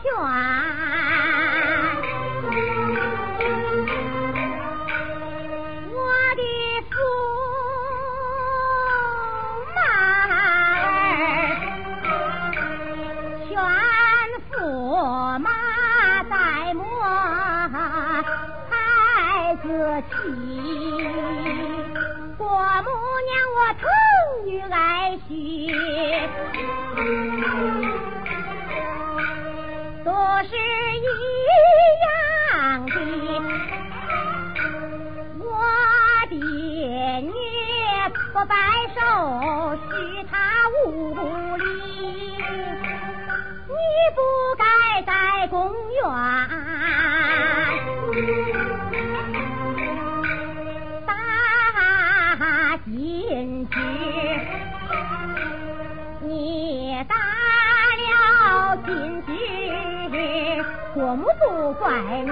劝我的驸马儿劝驸马再莫孩子气我母娘我疼女爱婿不摆手，许他无礼。你不该在公园打金枝，你打了金枝，国母不怪你，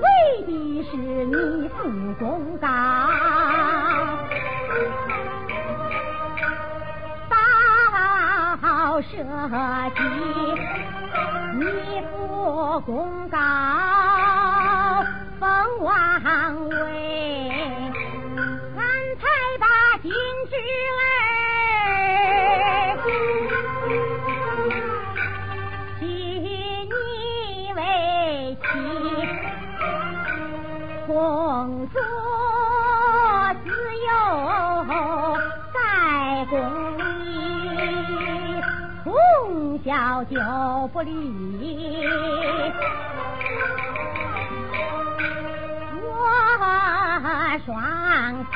为的是你不公道。社稷，你不公告封王位，俺才把金枝小就不理。我双喜，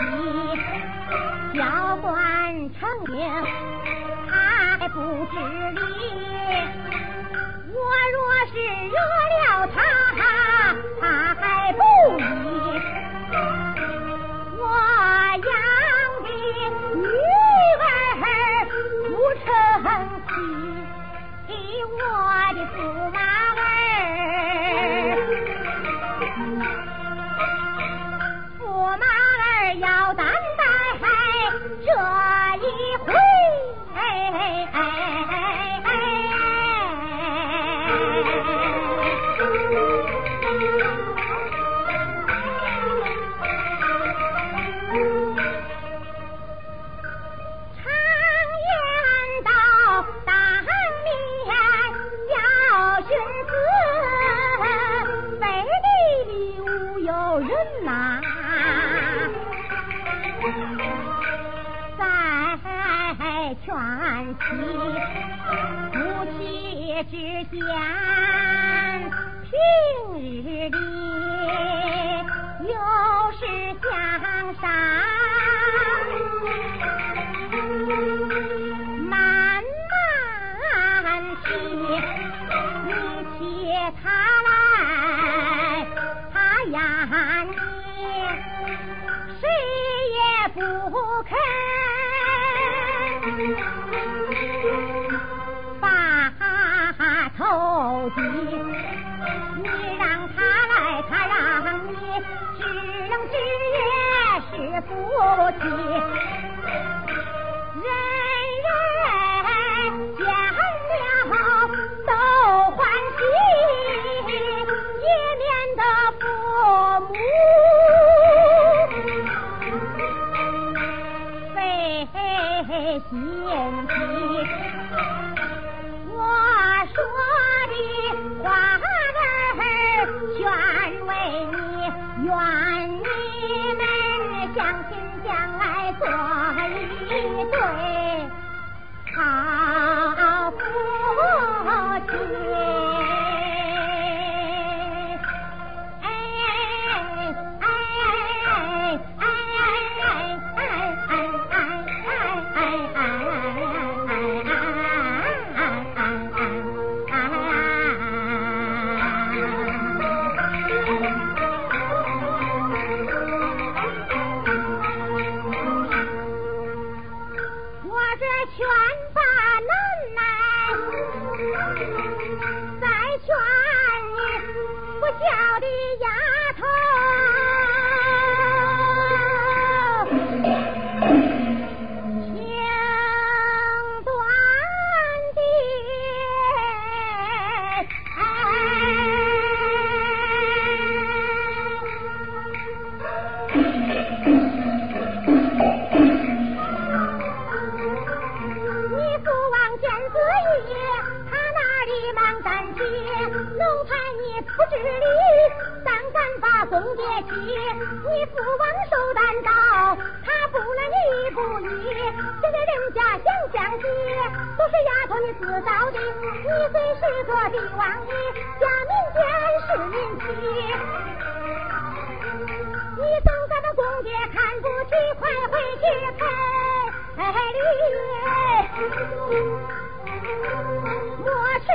教官成名还不知理。我若是惹子，背地里无有人呐、在劝妻，夫妻之间，平日里又是相杀。不肯把头低。你让他来，他让你，知冷知热是夫妻。将来做一对。叫的。公爹妻，你父王受担当，他不能你不依。现在人家想相亲，都是丫头你自找的。你虽是个帝王爷，家民间是民妻。你总咱们公爹看不起，快回去赔礼。莫迟。